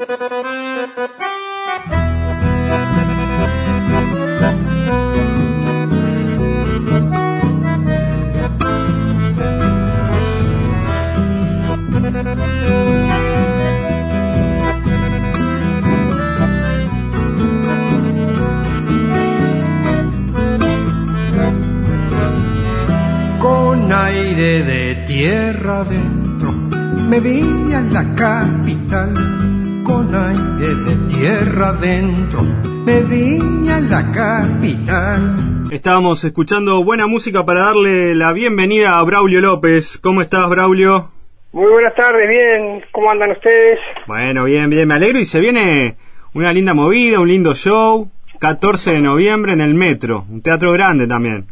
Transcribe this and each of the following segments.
Con aire de tierra adentro me vine a la capital. Me vine a la capital. Estábamos escuchando buena música para darle la bienvenida a Braulio López. ¿Cómo estás, Braulio? Muy buenas tardes, bien, ¿cómo andan ustedes? Bueno, bien, bien, me alegro y se viene una linda movida, un lindo show, 14 de noviembre en el Metro, un teatro grande también.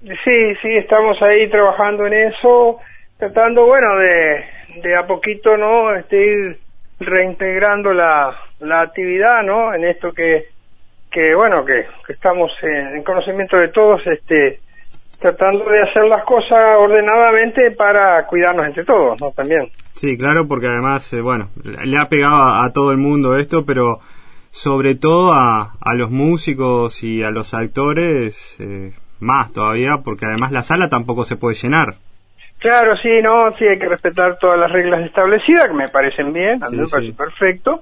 Sí, sí, estamos ahí trabajando en eso, tratando, bueno, de, de a poquito, ¿no? Este, ir reintegrando la, la actividad, ¿no? En esto que, que bueno, que, que estamos en, en conocimiento de todos, este, tratando de hacer las cosas ordenadamente para cuidarnos entre todos, ¿no? También. Sí, claro, porque además, eh, bueno, le ha pegado a, a todo el mundo esto, pero sobre todo a, a los músicos y a los actores, eh, más todavía, porque además la sala tampoco se puede llenar. Claro, sí, no, sí, hay que respetar todas las reglas establecidas, que me parecen bien, a mí Sí, me sí. parece perfecto.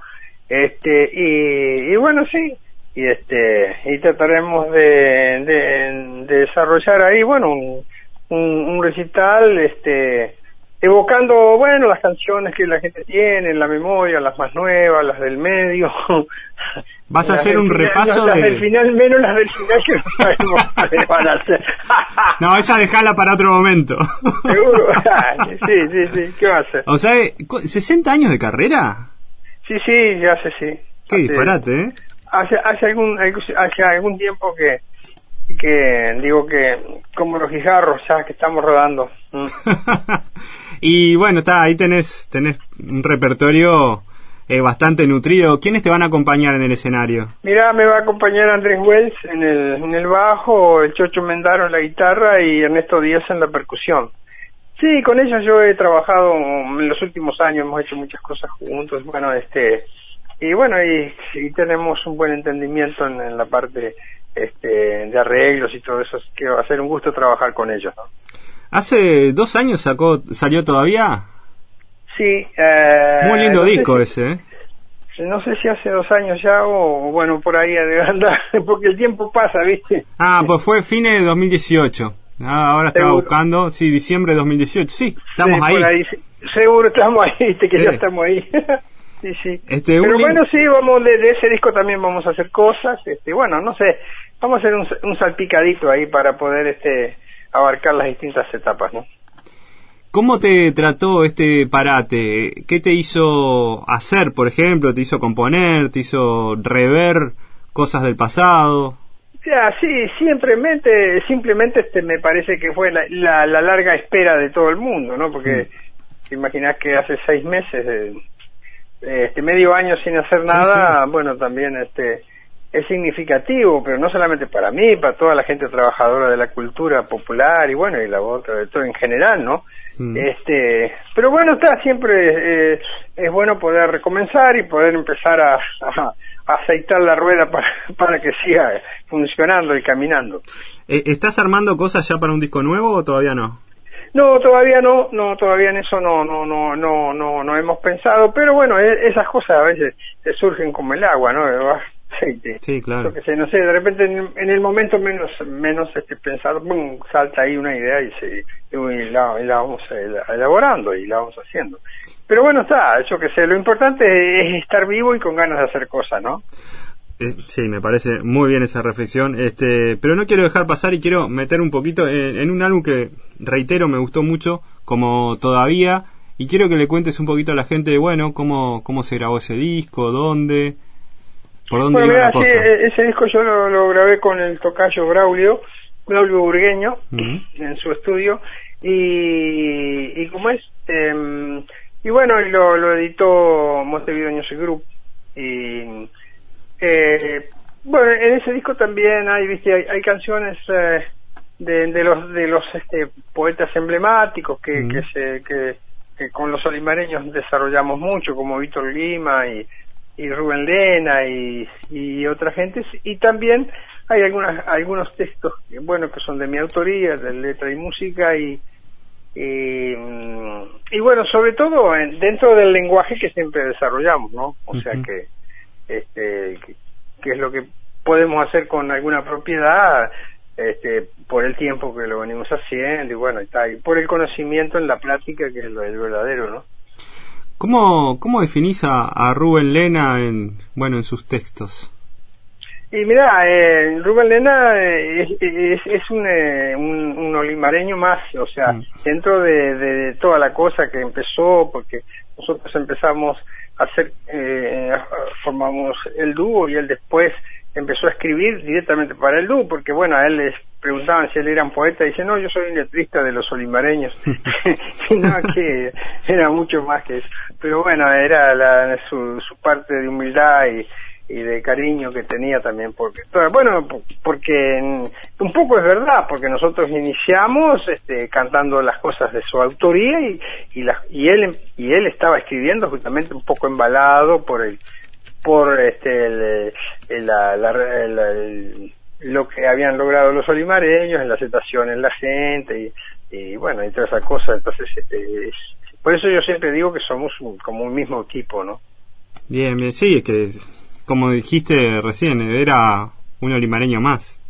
Este, y, y bueno, sí, y este, y trataremos de, de, de desarrollar ahí, bueno, un, un, un recital, este, evocando, bueno, las canciones que la gente tiene en la memoria, las más nuevas, las del medio. Vas a hacer un final, repaso no, las de- del final, menos las del final que no sabemos van a ser. No, esa dejala para otro momento. Seguro. sí, sí, sí. ¿Qué va a hacer? O sea, cu- ¿60 años de carrera? Sí, sí, ya sé, sí. Qué Hace- disparate, ¿eh? Hace, hace, algún, hace algún tiempo que, que digo que, como los guijarros, ya que estamos rodando. Mm. y bueno, está, ahí tenés, tenés un repertorio eh, bastante nutrido. ¿Quiénes te van a acompañar en el escenario? Mira, me va a acompañar Andrés Wells en el, en el bajo, el Chocho Mendaro en la guitarra y Ernesto Díaz en la percusión. Sí, con ellos yo he trabajado en los últimos años, hemos hecho muchas cosas juntos, bueno, este, y bueno, y, y tenemos un buen entendimiento en, en la parte este, de arreglos y todo eso, así que va a ser un gusto trabajar con ellos, ¿no? Hace dos años sacó, salió todavía. Sí, eh, Muy lindo no disco si- ese, ¿eh? No sé si hace dos años ya o, bueno, por ahí andar, porque el tiempo pasa, ¿viste? Ah, pues fue fines de 2018. Ah, ahora estaba Seguro. buscando, sí, diciembre de 2018. Sí, estamos Sí, ahí. por sí. Seguro estamos ahí, viste que Sí. ya estamos ahí. sí, sí. Este, Pero bueno, sí, vamos de, de ese disco también vamos a hacer cosas, este, bueno, no sé, vamos a hacer un, un salpicadito ahí para poder este abarcar las distintas etapas, ¿no? ¿Cómo te trató este parate? ¿Qué te hizo hacer, por ejemplo? ¿Te hizo componer? ¿Te hizo rever cosas del pasado? Ya, sí, simplemente, simplemente este me parece que fue la, la, la larga espera de todo el mundo, ¿no? Porque te imaginas que hace seis meses, eh, este medio año sin hacer nada, bueno, también este es significativo, pero no solamente para mí, para toda la gente trabajadora de la cultura popular y bueno, y la otra, de todo en general, ¿no? Mm. Este, pero bueno, está siempre eh, es bueno poder recomenzar y poder empezar a aceitar la rueda para, para que siga funcionando y caminando. Eh, ¿Estás armando cosas ya para un disco nuevo o todavía no? No, todavía no, no, todavía en eso no, no, no, no, no, no hemos pensado, pero bueno, e- esas cosas a veces te surgen como el agua, ¿no? Aceite. Sí, claro. Qué sé, no sé, de repente en, en el momento menos, menos este pensado, ¡pum! salta ahí una idea y se, y la, y la vamos ela- elaborando y la vamos haciendo. Pero bueno, está, yo que sé, lo importante es estar vivo y con ganas de hacer cosas, ¿no? Eh, sí, me parece muy bien esa reflexión. Este, pero no quiero dejar pasar y quiero meter un poquito en, en un álbum que, reitero, me gustó mucho, como todavía. Y quiero que le cuentes un poquito a la gente, bueno, cómo, cómo se grabó ese disco, dónde, por dónde Bueno, iba la cosa. e- ese disco yo lo, lo grabé con el tocayo Braulio, Braulio Burgueño, en su estudio, y, y como es, em, y bueno, y lo, lo editó Montevideo Music Group, y eh, bueno, en ese disco también hay, viste, hay, hay canciones eh, de, de los de los este, poetas emblemáticos que, Mm. que se que, que con los olimareños desarrollamos mucho, como Víctor Lima y y Rubén Lena y, y otra gente y también hay algunas algunos textos bueno que son de mi autoría de letra y música y y, bueno sobre todo dentro del lenguaje que siempre desarrollamos no o sea que este que, es lo que podemos hacer con alguna propiedad este por el tiempo que lo venimos haciendo y bueno está y por el conocimiento en la práctica que es lo el verdadero no ¿Cómo, cómo definís a, Rubén Lena en, bueno, en sus textos? Y mira, eh, Rubén Lena eh, es, es, un, eh, un, un, olimareño más, o sea, mm. dentro de, de, toda la cosa que empezó, porque nosotros empezamos a hacer, eh, formamos el dúo y él después empezó a escribir directamente para el dúo, porque bueno, a él les preguntaban si él era un poeta, y dice, no, yo soy un letrista de los olimareños, sino que era mucho más que eso. Pero bueno, era la, su, su parte de humildad y, y de cariño que tenía también porque bueno porque un poco es verdad porque nosotros iniciamos este, cantando las cosas de su autoría y y, la, y él y él estaba escribiendo justamente un poco embalado por el por este el, lo que habían logrado los olimareños en la aceptación en la gente y, bueno y todas esas cosas entonces este, por eso yo siempre digo que somos como un mismo tipo no bien bien sí que como dijiste recién era un olimareño más.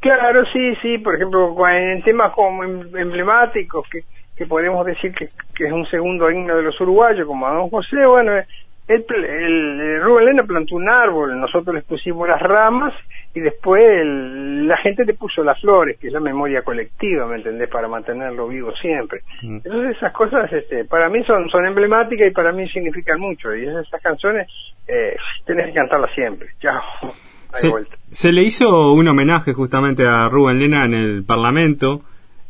Claro sí sí por ejemplo en temas como em, emblemáticos que que podemos decir que, que es un segundo himno de los uruguayos como don José bueno el, el, Rubén Lena plantó un árbol, nosotros les pusimos las ramas y después la gente le puso las flores, que es la memoria colectiva, ¿me entendés? Para mantenerlo vivo siempre. Mm. Entonces esas cosas este, para mí son, son emblemáticas y para mí significan mucho. Y esas canciones eh, tenés que cantarlas siempre. Chao. Se, se, le hizo un homenaje justamente a Rubén Lena en el Parlamento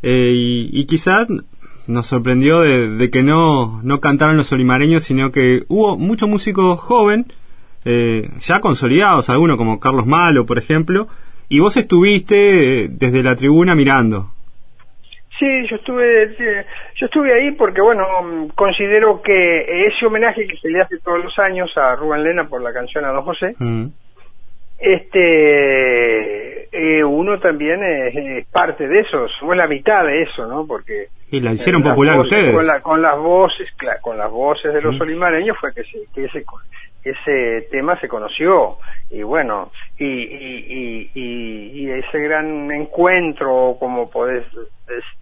eh, y, y quizás nos sorprendió de, que no, no cantaron los olimareños, sino que hubo muchos músicos joven, eh, ya consolidados, algunos como Carlos Malo, por ejemplo, y vos estuviste eh, desde la tribuna mirando. Sí, yo estuve, yo estuve ahí porque, bueno, considero que ese homenaje que se le hace todos los años a Rubén Lena por la canción a Don José, mm este eh, uno también es, parte de eso, somos la mitad de eso, ¿no? Porque y la hicieron popular ustedes. con, con, las voces, con las voces de los olimareños fue que, que ese ese tema se conoció. Y bueno y, y, y, y ese gran encuentro como podés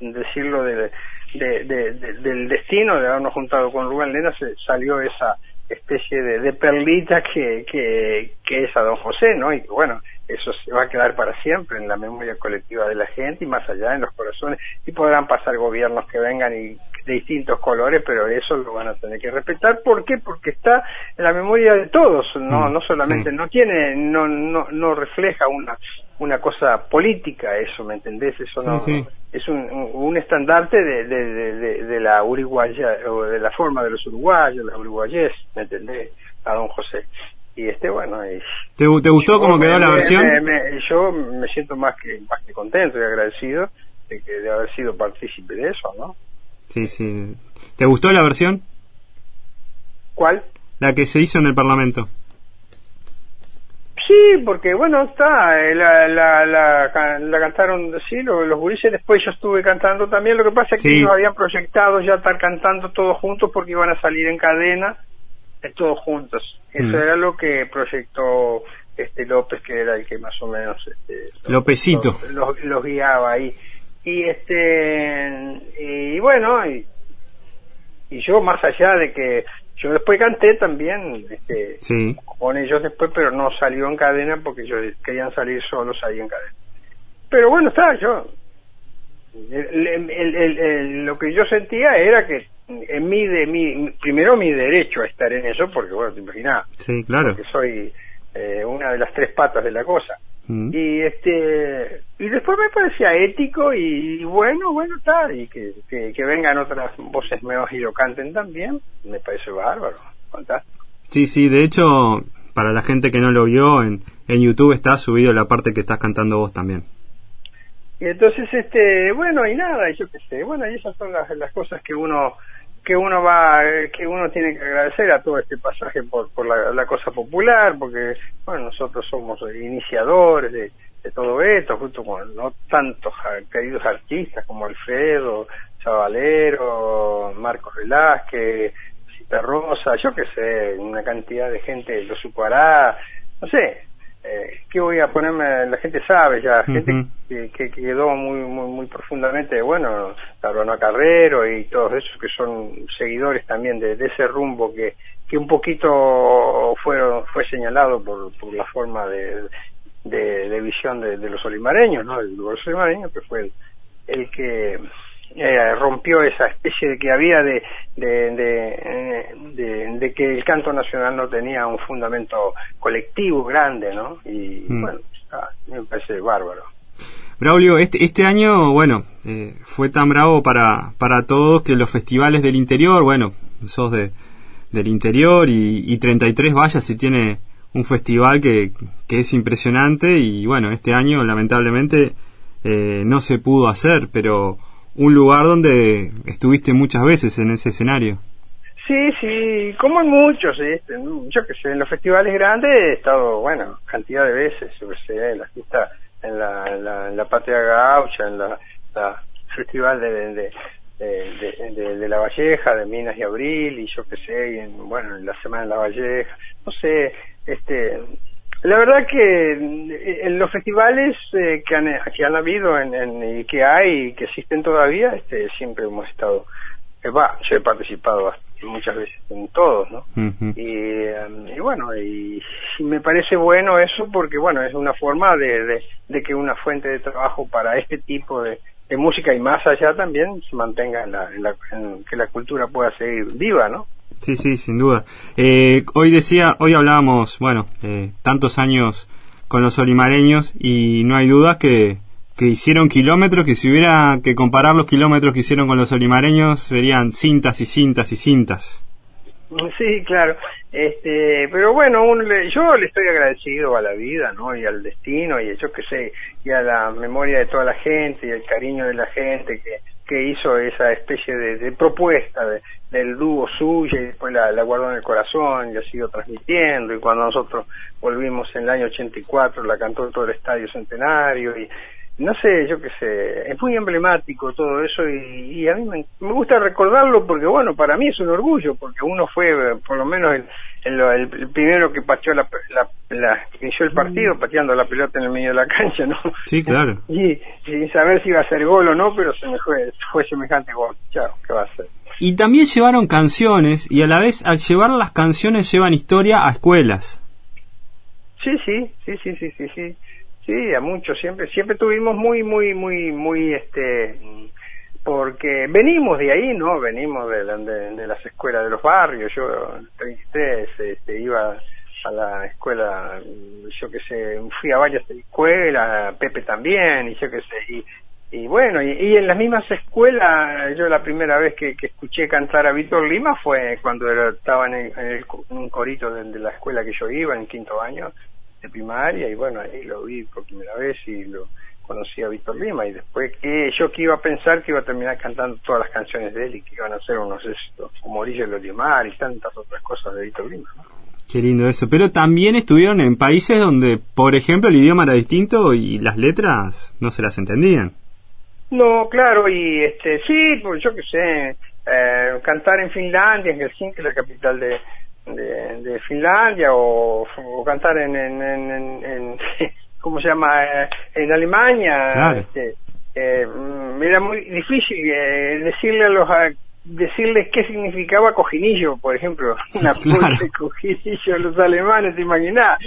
decirlo de, de, de, del destino de habernos juntado con Rubén Lena se salió esa especie de, de perlita que, que, que, es a don José, ¿no? Y bueno, eso se va a quedar para siempre en la memoria colectiva de la gente y más allá en los corazones. Y podrán pasar gobiernos que vengan y de distintos colores, pero eso lo van a tener que respetar. ¿Por qué? Porque está en la memoria de todos, no, mm, no solamente, no tiene, no, no, no refleja una, una cosa política eso, ¿me entendés? Eso no, es un, un estandarte de, de, de, la uruguaya, o de la forma de los uruguayos, la uruguayés, ¿me entendés? A don José. Y este, bueno, ¿Te, ¿Te, gustó cómo quedó la versión? yo me siento más que, más que contento y agradecido de, que, de haber sido partícipe de eso, ¿no? Sí, sí. ¿Te gustó la versión? ¿Cuál? La que se hizo en el Parlamento. Sí, porque bueno, está, eh, la, la, la, cantaron, sí, los, los gurises, después yo estuve cantando también, lo que pasa es que ellos habían proyectado ya estar cantando todos juntos porque iban a salir en cadena, eh, todos juntos. Eso mm. era lo que proyectó este López, que era el que más o menos... Este, Lópezito. Los, guiaba ahí. Y este, y bueno, y, y yo más allá de que yo después canté también este, con ellos después, pero no salió en cadena porque ellos querían salir solos ahí en cadena. Pero bueno, está, yo. lo que yo sentía era que en mí, de mi, primero mi derecho a estar en eso, porque bueno, te imaginas. Sí, claro. Porque soy eh, una de las tres patas de la cosa. Mm. Y este y después me parecía ético y, bueno, bueno, tal, y que, que, vengan otras voces nuevas y lo canten también, me parece bárbaro, fantástico. Sí, sí, de hecho, para la gente que no lo vio, en, en YouTube está subido la parte que estás cantando vos también. Y entonces, este, bueno, y nada, yo qué sé, bueno, y esas son las, las cosas que uno que uno va, que uno tiene que agradecer a todo este pasaje por, por la, cosa popular, porque bueno, nosotros somos iniciadores de, todo esto, junto con no tantos queridos artistas como Alfredo, Chavalero, Marcos Velázquez, Cita Rosa, yo qué sé, una cantidad de gente lo supará, no sé, eh, ¿qué voy a ponerme? La gente sabe ya, gente que, que, quedó muy, muy, muy profundamente, bueno, Taruana Carrero y todos esos que son seguidores también de, ese rumbo que, que un poquito fueron, fue señalado por, por la forma de, de, visión de, los olimareños, ¿no? El los olimareños que fue el que eh, rompió esa especie de que había de de, de, que el canto nacional no tenía un fundamento colectivo grande, ¿no? Y mm. bueno, me parece bárbaro. Braulio, este, este año, bueno, eh, fue tan bravo para, para todos que los festivales del interior, bueno, sos de, del interior y, y 33 vallas y tiene un festival que, que es impresionante y bueno, este año lamentablemente eh, no se pudo hacer, pero un lugar donde estuviste muchas veces en ese escenario. Sí, sí, como en muchos, este, yo que sé, en los festivales grandes he estado, bueno, cantidad de veces, yo que sé, en la fiesta, en la, en la, Patria Gaucha, en la, festival de, de, de, de, La Valleja, de Minas y Abril, y yo que sé, y en, bueno, en la Semana de La Valleja, no sé, este, la verdad que eh, en los festivales eh, que, han, que han habido en, y que hay y que existen todavía, este, siempre hemos estado, eh, va, yo he participado muchas veces en todos, ¿no? y, y, bueno, y, me parece bueno eso porque, bueno, es una forma de, de, que una fuente de trabajo para este tipo de, de música y más allá también se mantenga en la, en que la cultura pueda seguir viva, ¿no? Sí, sí, sin duda. Eh, hoy decía, hoy hablábamos, bueno, eh, tantos años con los olimareños y no hay dudas que, que hicieron kilómetros, que si hubiera que comparar los kilómetros que hicieron con los olimareños serían cintas y cintas y cintas. Sí, claro. Este, pero bueno, yo le estoy agradecido a la vida, ¿no? Y al destino y yo qué sé, y a la memoria de toda la gente y el cariño de la gente que, que hizo esa especie de, propuesta del dúo suyo y después la, guardó en el corazón y la siguió transmitiendo. Y cuando nosotros volvimos en el año 84 la cantó todo el Estadio Centenario y no sé, yo qué sé, es muy emblemático todo eso y, a mí me, gusta recordarlo porque, bueno, para mí es un orgullo, porque uno fue, por lo menos, el, el, primero que pateó la, la, inició el partido pateando la pelota en el medio de la cancha, ¿no? Sí, claro. Y sin saber si iba a ser gol o no, pero se me fue, fue semejante gol. Chao, ¿qué va a ser? Y también llevaron canciones y a la vez al llevar las canciones llevan historia a escuelas. Sí, sí, sí, sí, sí, sí, sí. Sí, a muchos siempre, siempre tuvimos muy, muy, muy, muy, este, porque venimos de ahí, ¿no? Venimos de, de, las escuelas de los barrios. Yo, en 33, este, iba a la escuela, yo qué sé, fui a varias escuelas, Pepe también, y yo qué sé, y, y bueno, y, en las mismas escuelas, yo la primera vez que, escuché cantar a Víctor Lima fue cuando estaba en, en, un corito de, de, la escuela que yo iba, en quinto año, de primaria y bueno, ahí lo vi por primera vez y lo conocí a Víctor Lima y después que yo que iba a pensar que iba a terminar cantando todas las canciones de él y que iban a ser unos éxitos como Orillo Lolimar y tantas otras cosas de Víctor Lima. Qué lindo eso. Pero también estuvieron en países donde, por ejemplo, el idioma era distinto y las letras no se las entendían. No, claro, y este sí, pues yo qué sé, eh, cantar en Finlandia, en Helsinki, la capital de, de, Finlandia o, cantar en, en, en, ¿cómo se llama? Eh, en Alemania. Este, eh, mm, era muy difícil eh, decirle a los decirles qué significaba cojinillo, por ejemplo, una claro. de cojinillo a los alemanes, ¿te imaginás?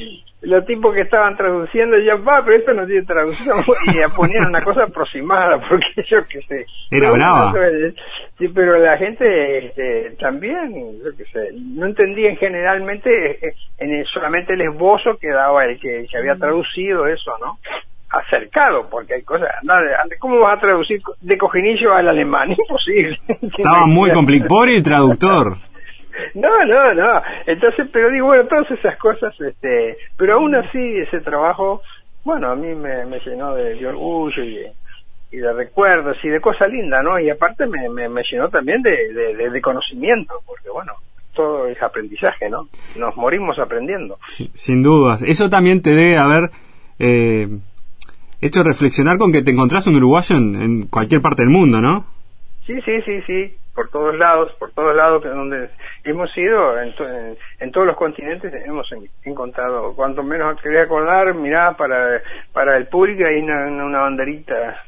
Los tipos que estaban traduciendo ya va, pero esto no tiene traducción y ponían una cosa aproximada, porque yo qué sé. Era brava. Sí, pero la gente este, también, yo qué sé, no entendían generalmente eh, en el, solamente el esbozo que daba el que, que había traducido eso, ¿no? Acercado, porque hay cosas, ¿cómo vas a traducir de cojinillo al alemán? Imposible. Estaba muy complicado, el traductor. No, no, no. Entonces, pero digo, bueno, todas esas cosas, este, pero aún así ese trabajo, bueno, a mí me, me llenó de, orgullo y, y de recuerdos y de cosas lindas, ¿no? Y aparte me, me, me llenó también de, de, de, conocimiento, porque bueno, todo es aprendizaje, ¿no? Nos morimos aprendiendo. sin dudas. Eso también te debe haber eh, hecho reflexionar con que te encontrás un uruguayo en, cualquier parte del mundo, ¿no? Sí, sí, sí, sí, por todos lados, por todos lados que donde hemos ido, en, en, todos los continentes hemos encontrado, cuanto menos quería acordar, mirá, para, para el público hay una, una banderita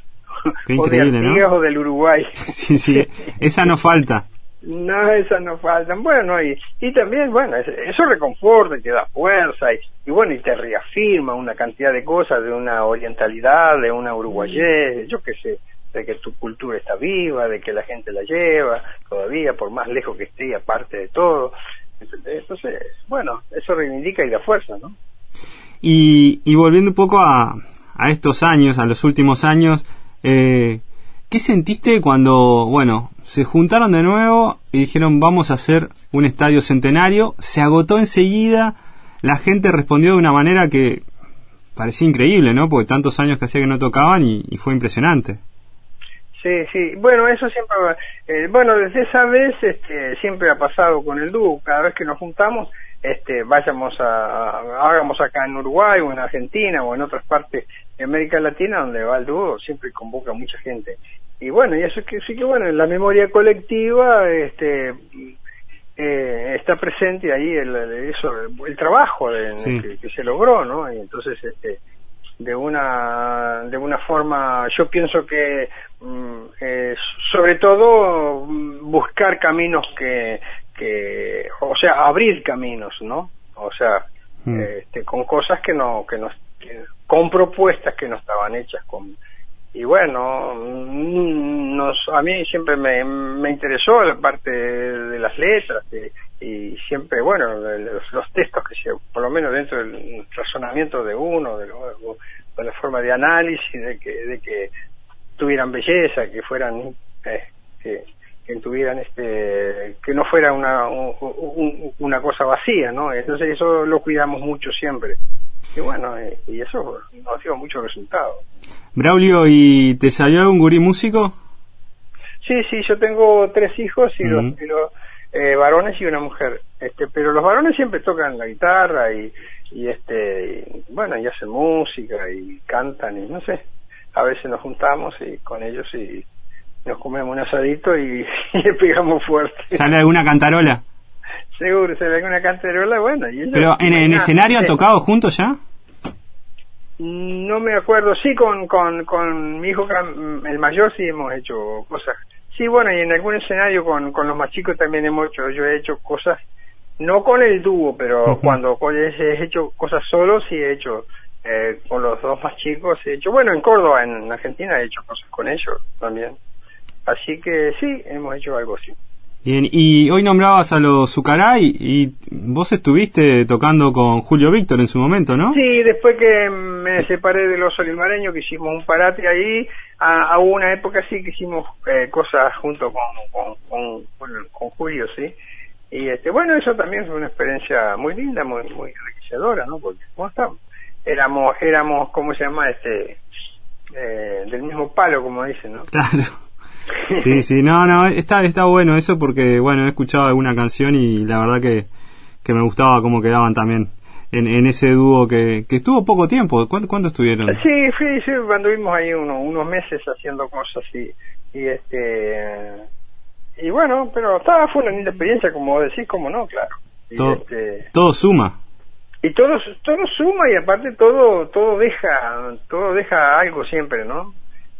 Qué increíble, o ¿no? o del Uruguay. sí, sí, esa no falta. No, esas no faltan. Bueno, y, y también, bueno, eso reconforta, te da fuerza y, y, bueno, y te reafirma una cantidad de cosas de una orientalidad, de una uruguayés, yo qué sé, de que tu cultura está viva, de que la gente la lleva todavía, por más lejos que esté, aparte de todo. Entonces, bueno, eso reivindica y da fuerza, ¿no? Y, y volviendo un poco a, a estos años, a los últimos años, eh, ¿qué sentiste cuando, bueno, se juntaron de nuevo y dijeron vamos a hacer un estadio centenario? Se agotó enseguida, la gente respondió de una manera que parecía increíble, ¿no? Porque tantos años que hacía que no tocaban y, fue impresionante. Sí, sí. Bueno, eso siempre, eh, bueno, desde esa vez este, siempre ha pasado con el dúo. Cada vez que nos juntamos, este, vayamos a, hagamos acá en Uruguay o en Argentina o en otras partes de América Latina donde va el dúo, siempre convoca mucha gente. Y bueno, y eso es que sí que bueno, en la memoria colectiva este eh, está presente ahí el, eso, el, trabajo que, se logró, ¿no? Y entonces este de una de una forma yo pienso que mm, eh, sobre todo mm, buscar caminos que que o sea abrir caminos no o sea mm. este, con cosas que no que no con propuestas que no estaban hechas con y bueno nos a mí siempre me, me interesó la parte de, las letras y siempre bueno los, textos que se por lo menos dentro del razonamiento de uno de, de la forma de análisis de que de que tuvieran belleza que fueran eh, que, que tuvieran este que no fuera una una cosa vacía no entonces eso lo cuidamos mucho siempre. Y bueno y eso nos dio mucho resultado Braulio y te salió algún gurí músico sí sí yo tengo tres hijos y los, eh, varones y una mujer este pero los varones siempre tocan la guitarra y y este bueno y hacen música y cantan y no sé a veces nos juntamos y con ellos y nos comemos un asadito y, le pegamos fuerte. ¿Sale alguna cantarola? Seguro, sale alguna cantarola, bueno. Y ¿Pero en, el escenario han tocado juntos ya? No me acuerdo, sí, con, con, con mi hijo, el mayor, sí hemos hecho cosas. Sí, bueno, y en algún escenario con, con los más chicos también hemos hecho, yo he hecho cosas, no con el dúo, pero cuando he hecho cosas solo, sí he hecho eh, con los dos más chicos, he hecho, bueno, en Córdoba, en Argentina, he hecho cosas con ellos también. Así que sí, hemos hecho algo así. Bien, y hoy nombrabas a los Zucaray y vos estuviste tocando con Julio Víctor en su momento, ¿no? Sí, después que me separé de los solimareños, que hicimos un parate ahí, a, una época sí que hicimos eh, cosas junto con, con, con, Julio, sí. Y este, bueno, eso también fue una experiencia muy linda, muy, muy enriquecedora, ¿no? Porque, ¿cómo estamos? Éramos, éramos, ¿cómo se llama? Este, eh, del mismo palo, como dicen, ¿no? Claro. Sí, sí, no, no, está, está bueno eso porque, bueno, he escuchado alguna canción y la verdad que, que me gustaba cómo quedaban también en, en ese dúo que, que estuvo poco tiempo. ¿Cuánto, cuánto estuvieron? Sí, sí, sí, anduvimos ahí unos meses haciendo cosas y, y este y bueno, pero estaba, fue una linda experiencia, como decís, como no, claro. todo, este, todo suma. Y todo, todo suma y aparte todo, todo deja, todo deja algo siempre, ¿no?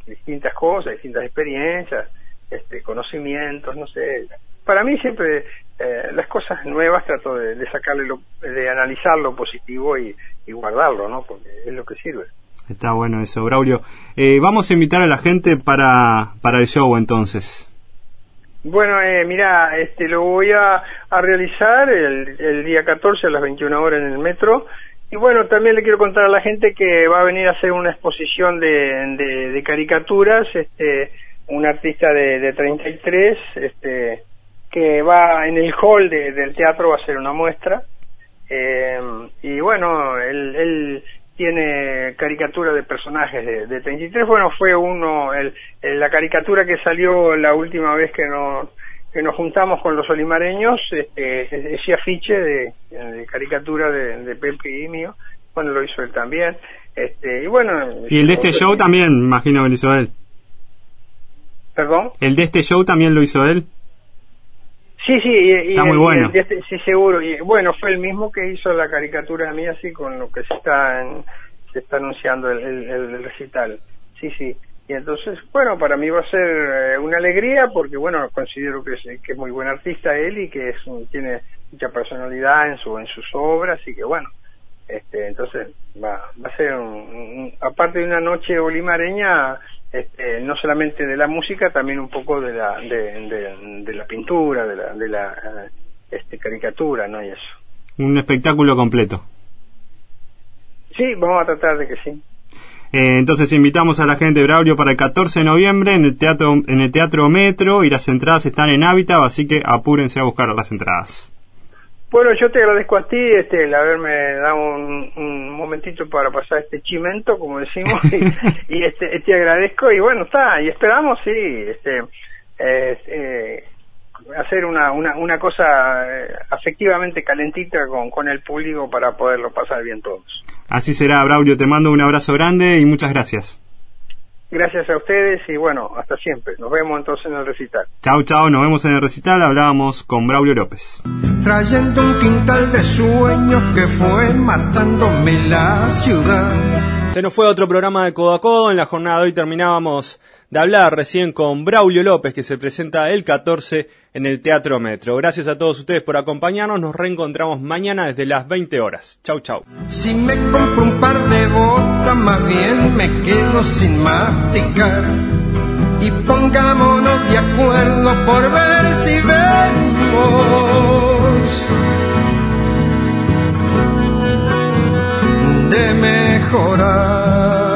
Distintas cosas, distintas experiencias, este, conocimientos, no sé. Para mí siempre eh, las cosas nuevas trato de, sacarle, lo, de analizar lo positivo y, guardarlo, ¿no? Porque es lo que sirve. Está bueno eso, Braulio. Eh, vamos a invitar a la gente para, para el show entonces. Bueno, eh, mira, este, lo voy a, a realizar el, el, día 14 a las 21 horas en el metro y bueno, también le quiero contar a la gente que va a venir a hacer una exposición de, de, caricaturas, este, un artista de, de 33, este, que va en el hall del teatro va a hacer una muestra. Eh, y bueno, él, él tiene caricatura de personajes de, de 33. Bueno, fue uno, el, la caricatura que salió la última vez que nos, que nos juntamos con los olimareños, este, ese afiche de, de caricatura de, de, Pepe y mío, bueno, lo hizo él también. Este, y bueno. Y el de este show también, imagino que lo hizo él. ¿Perdón? El de este show también lo hizo él. Sí, sí, y, está muy bueno. Este, sí, seguro. Y bueno, fue el mismo que hizo la caricatura mía, así con lo que se está se está anunciando el, el, recital. Sí, sí. Y entonces, bueno, para mí va a ser eh, una alegría porque, bueno, considero que es, que es muy buen artista él y que es tiene mucha personalidad en su en sus obras y que, bueno, este, entonces va, va a ser, un, aparte de una noche olimareña, este, no solamente de la música, también un poco de la, de, de, la pintura, de la, de la este, caricatura, ¿no? Y eso. Un espectáculo completo. Sí, vamos a tratar de que sí. Eh, entonces invitamos a la gente de Braulio para el 14 de noviembre en el teatro en el teatro Metro y las entradas están en Hábitat, así que apúrense a buscar las entradas. Bueno, yo te agradezco a ti este, el haberme dado un, momentito para pasar este chimento, como decimos, y, este, te agradezco y bueno, está, y esperamos, sí, este, eh, hacer una, una, una cosa eh, afectivamente calentita con, con el público para poderlo pasar bien todos. Así será, Braulio, te mando un abrazo grande y muchas gracias. Gracias a ustedes y bueno, hasta siempre. Nos vemos entonces en el recital. Chao, chao, nos vemos en el recital. Hablábamos con Braulio López. Trayendo un quintal de sueños que fue matándome la ciudad. Se nos fue otro programa de Codo a Codo. En la jornada de hoy terminábamos de hablar recién con Braulio López, que se presenta el 14 en el Teatro Metro. Gracias a todos ustedes por acompañarnos. Nos reencontramos mañana desde las 20 horas. Chau, chau. Si me compro un par de botas, más bien me quedo sin masticar. Y pongámonos de acuerdo por ver si vemos de mejorar.